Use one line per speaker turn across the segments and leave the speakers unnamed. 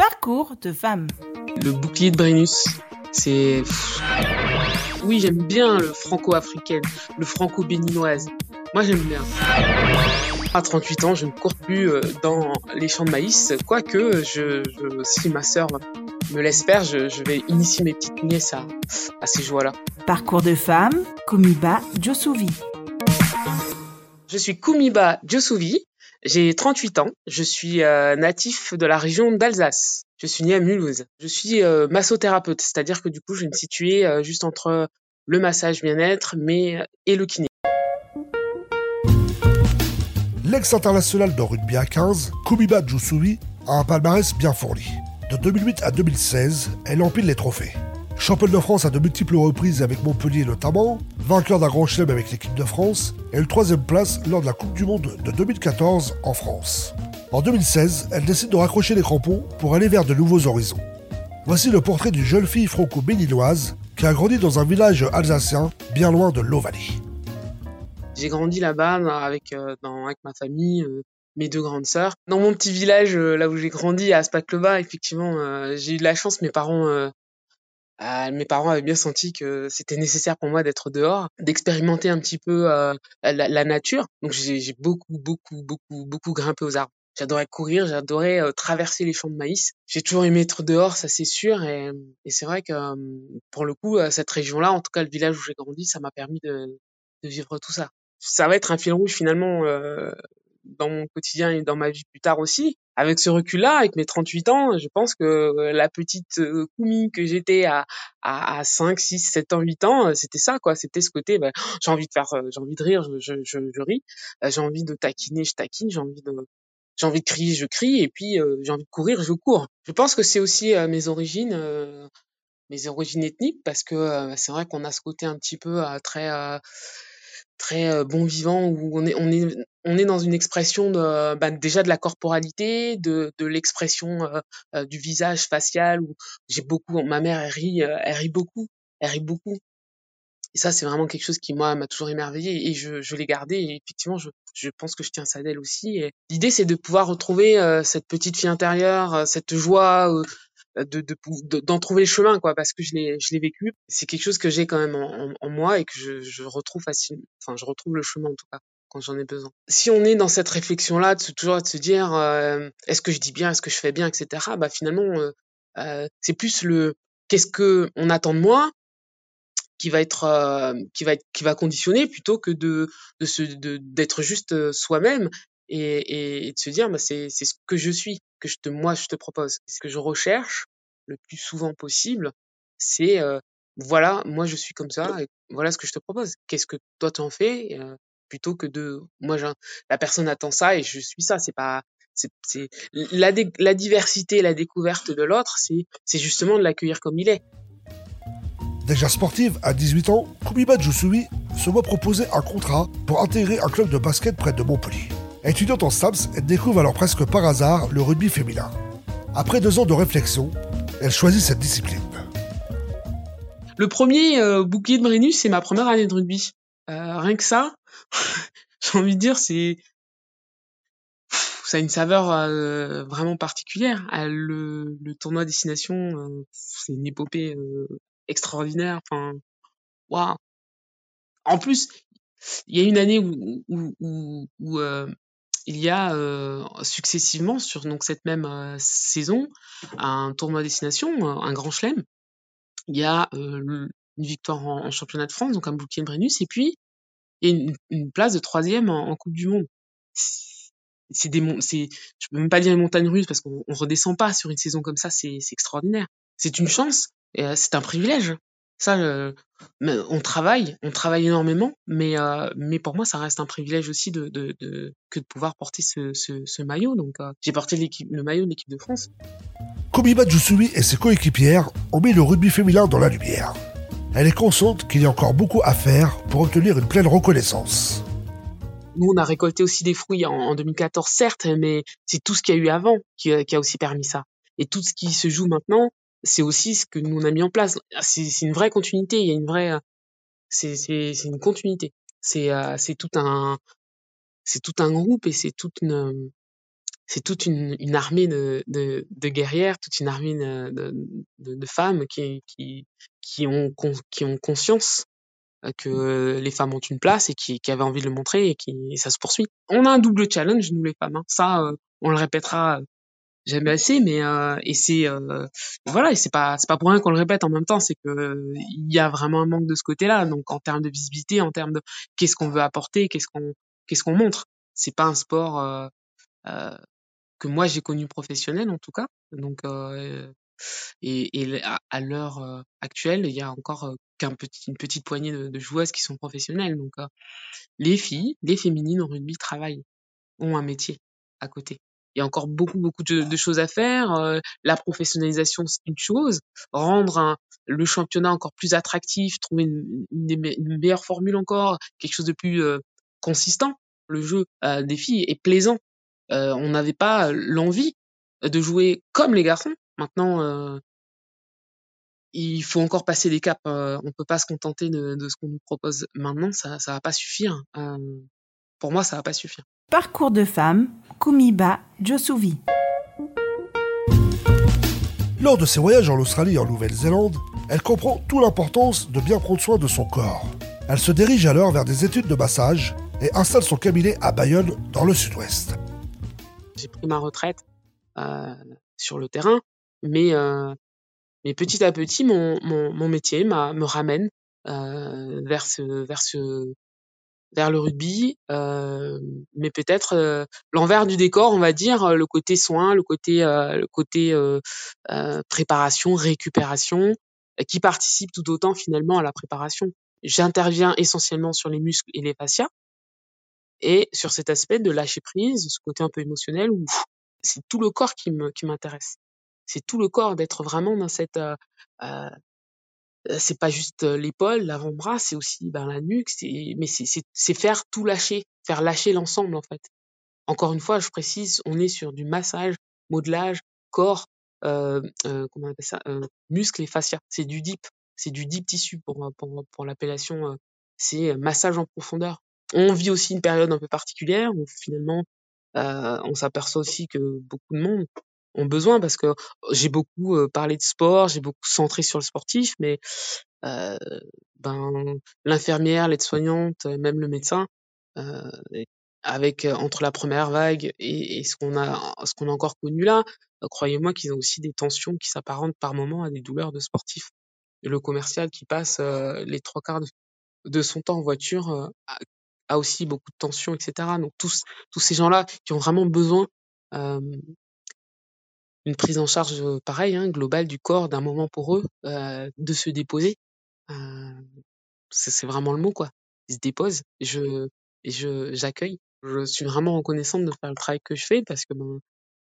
Parcours de femme.
Le bouclier de Brennus, c'est... Oui, j'aime bien le franco-africain, le franco-béninoise. Moi, j'aime bien. À 38 ans, je ne cours plus euh, dans les champs de maïs, quoique je, je, si ma sœur me laisse faire, je, je vais initier mes petites nièces à, à ces joies-là.
Parcours de femme, Kumiba Josuvi.
Je suis Kumiba Josuvi, j'ai 38 ans, je suis euh, natif de la région d'Alsace. Je suis né à Mulhouse. Je suis euh, massothérapeute, c'est-à-dire que du coup, je vais me situer euh, juste entre le massage bien-être mais et le kiné.
L'ex-international de rugby à 15, Kumiba Josuvi, a un palmarès bien fourni. De 2008 à 2016, elle empile les trophées. Championne de France à de multiples reprises avec Montpellier notamment, vainqueur d'un grand chelem avec l'équipe de France et une troisième place lors de la Coupe du Monde de 2014 en France. En 2016, elle décide de raccrocher les crampons pour aller vers de nouveaux horizons. Voici le portrait d'une jeune fille franco-béninoise qui a grandi dans un village alsacien bien loin de l'Ovalie.
J'ai grandi là-bas avec, euh, avec ma famille, euh, mes deux grandes sœurs. Dans mon petit village, euh, là où j'ai grandi, à Aspac-le-Bas, effectivement, j'ai eu de la chance. Mes parents, mes parents avaient bien senti que c'était nécessaire pour moi d'être dehors, d'expérimenter un petit peu la, la, nature. Donc j'ai beaucoup, beaucoup, beaucoup, beaucoup grimpé aux arbres. J'adorais courir, j'adorais traverser les champs de maïs. J'ai toujours aimé être dehors, ça c'est sûr. Et, et c'est vrai que pour le coup, cette région-là, en tout cas le village où j'ai grandi, ça m'a permis de, de vivre tout ça ça va être un fil rouge finalement euh, dans mon quotidien et dans ma vie plus tard aussi. Avec ce recul-là, avec mes 38 ans, je pense que euh, la petite euh, Koumi que j'étais à, à, à 5, 6, 7 ans, 8 ans, c'était ça, quoi. C'était ce côté, ben, j'ai envie de faire, j'ai envie de rire, je, je, je, ris. J'ai envie de taquiner, je taquine. J'ai envie de, j'ai envie de crier, je crie. Et puis, j'ai envie de courir, je cours. Je pense que c'est aussi mes origines, mes origines ethniques, parce que c'est vrai qu'on a ce côté un petit peu très très bon vivant où on est on est on est dans une expression de bah, déjà de la corporalité de de l'expression du visage facial où j'ai beaucoup ma mère elle rit elle rit beaucoup elle rit beaucoup. Et ça c'est vraiment quelque chose qui moi m'a toujours émerveillé et je je l'ai gardé et effectivement je je pense que je tiens ça d'elle aussi l'idée c'est de pouvoir retrouver cette petite fille intérieure cette joie de d'en de, trouver le chemin quoi parce que je l'ai je l'ai vécu. C'est quelque chose que j'ai quand même en, en, moi et que je, je retrouve facilement enfin je retrouve le chemin en tout cas quand j'en ai besoin. Si on est dans cette réflexion là de toujours de se dire euh, est-ce que je dis bien est-ce que je fais bien etc bah finalement euh, euh, c'est plus le qu'est-ce que on attend de moi qui va être euh, qui va être qui va conditionner plutôt que de de se d'être juste soi-même et, et, de se dire bah c'est c'est ce que je suis que je te moi je te propose. Ce que je recherche le plus souvent possible c'est voilà moi je suis comme ça voilà ce que je te propose qu'est-ce que toi tu en fais plutôt que de moi la personne attend ça et je suis ça c'est pas c'est la la diversité la découverte de l'autre c'est justement de l'accueillir comme il est
Déjà sportive, à 18 ans, Kumiba Jusui se voit proposer un contrat pour intégrer un club de basket près de Montpellier. Étudiante en STAPS, elle découvre alors presque par hasard le rugby féminin. Après deux ans de réflexion, elle choisit cette discipline.
Le premier euh, bouclier de Brennus, c'est ma première année de rugby. Euh, rien que ça, j'ai envie de dire, c'est ça a une saveur euh, vraiment particulière. Le, le, tournoi destination, c'est une épopée extraordinaire. Enfin, waouh. En plus, il y a une année où, il y a euh, successivement sur donc cette même euh, saison un tournoi destination, un grand chelem. Il y a une victoire en, championnat de France, donc un bouquet Brennus, et puis une, place de troisième en, Coupe du Monde. C'est des, c'est, je peux même pas dire les montagnes russes parce qu'on on redescend pas sur une saison comme ça, c'est, c'est extraordinaire. C'est une chance et c'est un privilège. Ça, euh, on travaille, on travaille énormément, mais euh, mais pour moi, ça reste un privilège aussi de, de, de que de pouvoir porter ce, ce, ce maillot. Donc, euh, j'ai porté le maillot de l'équipe de France.
Komiba Jusui et ses coéquipières ont mis le rugby féminin dans la lumière. Elle est consciente qu'il y a encore beaucoup à faire pour obtenir une pleine reconnaissance.
Nous, on a récolté aussi des fruits en, en 2014, certes, mais c'est tout ce qu'il y a eu avant qui, qui a aussi permis ça. Et tout ce qui se joue maintenant, c'est aussi ce que nous on a mis en place. C'est une vraie continuité. Il y a une vraie, c'est une continuité. C'est c'est tout un c'est tout un groupe et c'est toute une c'est toute une, armée de, de, guerrières, toute une armée de, femmes qui, qui, qui, ont, qui ont conscience que les femmes ont une place et qui, avaient envie de le montrer et qui ça se poursuit. On a un double challenge nous les femmes, hein. ça on le répétera jamais assez, mais euh, et c'est euh, voilà et c'est pas c'est pas pour rien qu'on le répète en même temps, c'est que il y a vraiment un manque de ce côté-là. Donc en termes de visibilité, en termes de qu'est-ce qu'on veut apporter, qu'est-ce qu'on qu'est-ce qu'on montre. C'est pas un sport euh, euh, que moi j'ai connu professionnel en tout cas. Donc euh, et, et à, l'heure actuelle, il y a encore qu'un petit une petite poignée de, de, joueuses qui sont professionnelles. Donc les filles, les féminines en rugby travaillent, ont un métier à côté il y a encore beaucoup beaucoup de, choses à faire. Euh, la professionnalisation c'est une chose, rendre le championnat encore plus attractif, trouver une, meilleure formule encore, quelque chose de plus euh, consistant. Le jeu euh, des filles est plaisant. on n'avait pas l'envie de jouer comme les garçons. Maintenant, il faut encore passer des caps. on peut pas se contenter de, de ce qu'on nous propose maintenant. Ça, ça va pas suffire. Pour moi, ça va pas suffire.
Parcours de femme, Kumiba Josuvi.
Lors de ses voyages en Australie et en Nouvelle-Zélande, elle comprend toute l'importance de bien prendre soin de son corps. Elle se dirige alors vers des études de massage et installe son cabinet à Bayonne, dans le sud-ouest.
J'ai pris ma retraite euh, sur le terrain, mais, euh, mais petit à petit, mon, mon, mon métier me ramène euh, vers, ce, vers ce, vers le rugby, euh, mais peut-être euh, l'envers du décor, on va dire, le côté soin, le côté, euh, le côté préparation, récupération, qui participe tout autant finalement à la préparation. J'interviens essentiellement sur les muscles et les fascias, et sur cet aspect de lâcher prise, ce côté un peu émotionnel où c'est tout le corps qui me qui m'intéresse. C'est tout le corps d'être vraiment dans cette c'est pas juste l'épaule, l'avant-bras, c'est aussi ben, la nuque, c'est mais c'est faire tout lâcher, faire lâcher l'ensemble en fait. Encore une fois, je précise, on est sur du massage, modelage, corps, euh, euh, comment on appelle ça, euh, muscles et fascia. C'est du deep, c'est du deep tissu pour pour, pour l'appellation. c'est massage en profondeur. On vit aussi une période un peu particulière où finalement on s'aperçoit aussi que beaucoup de monde ont besoin parce que j'ai beaucoup parlé de sport, j'ai beaucoup centré sur le sportif, mais ben l'infirmière, l'aide-soignante, même le médecin, avec entre la première vague et, ce qu'on a ce qu'on a encore connu là, croyez-moi qu'ils ont aussi des tensions qui s'apparentent par moments à des douleurs de sportifs. le commercial qui passe les trois quarts de, son temps en voiture a, a, aussi beaucoup de tensions, etc. Donc tous tous ces gens-là qui ont vraiment besoin une prise en charge pareil, hein, globale du corps d'un moment pour eux, euh, de se déposer. Euh, c'est vraiment le mot quoi. Ils se déposent. Je je j'accueille. Je suis vraiment reconnaissante de faire le travail que je fais parce que ben,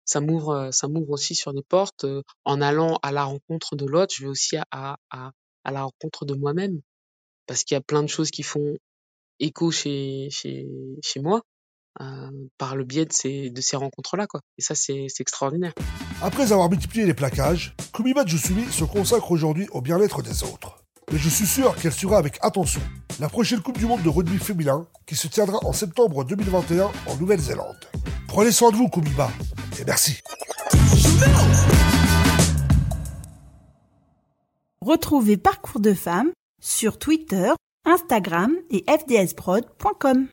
ça m'ouvre ça m'ouvre aussi sur des portes. En allant à la rencontre de l'autre, je vais aussi à, à, à la rencontre de moi-même parce qu'il y a plein de choses qui font écho chez chez chez moi euh, par le biais de ces, de ces rencontres-là. Quoi. Et ça, c'est extraordinaire.
Après avoir multiplié les plaquages, Kumiba Jusumi se consacre aujourd'hui au bien-être des autres. Mais je suis sûr qu'elle suivra avec attention la prochaine Coupe du Monde de rugby féminin qui se tiendra en septembre 2021 en Nouvelle-Zélande. Prenez soin de vous, Kumiba, et merci.
Retrouvez Parcours de femmes sur Twitter, Instagram et fdsprod.com.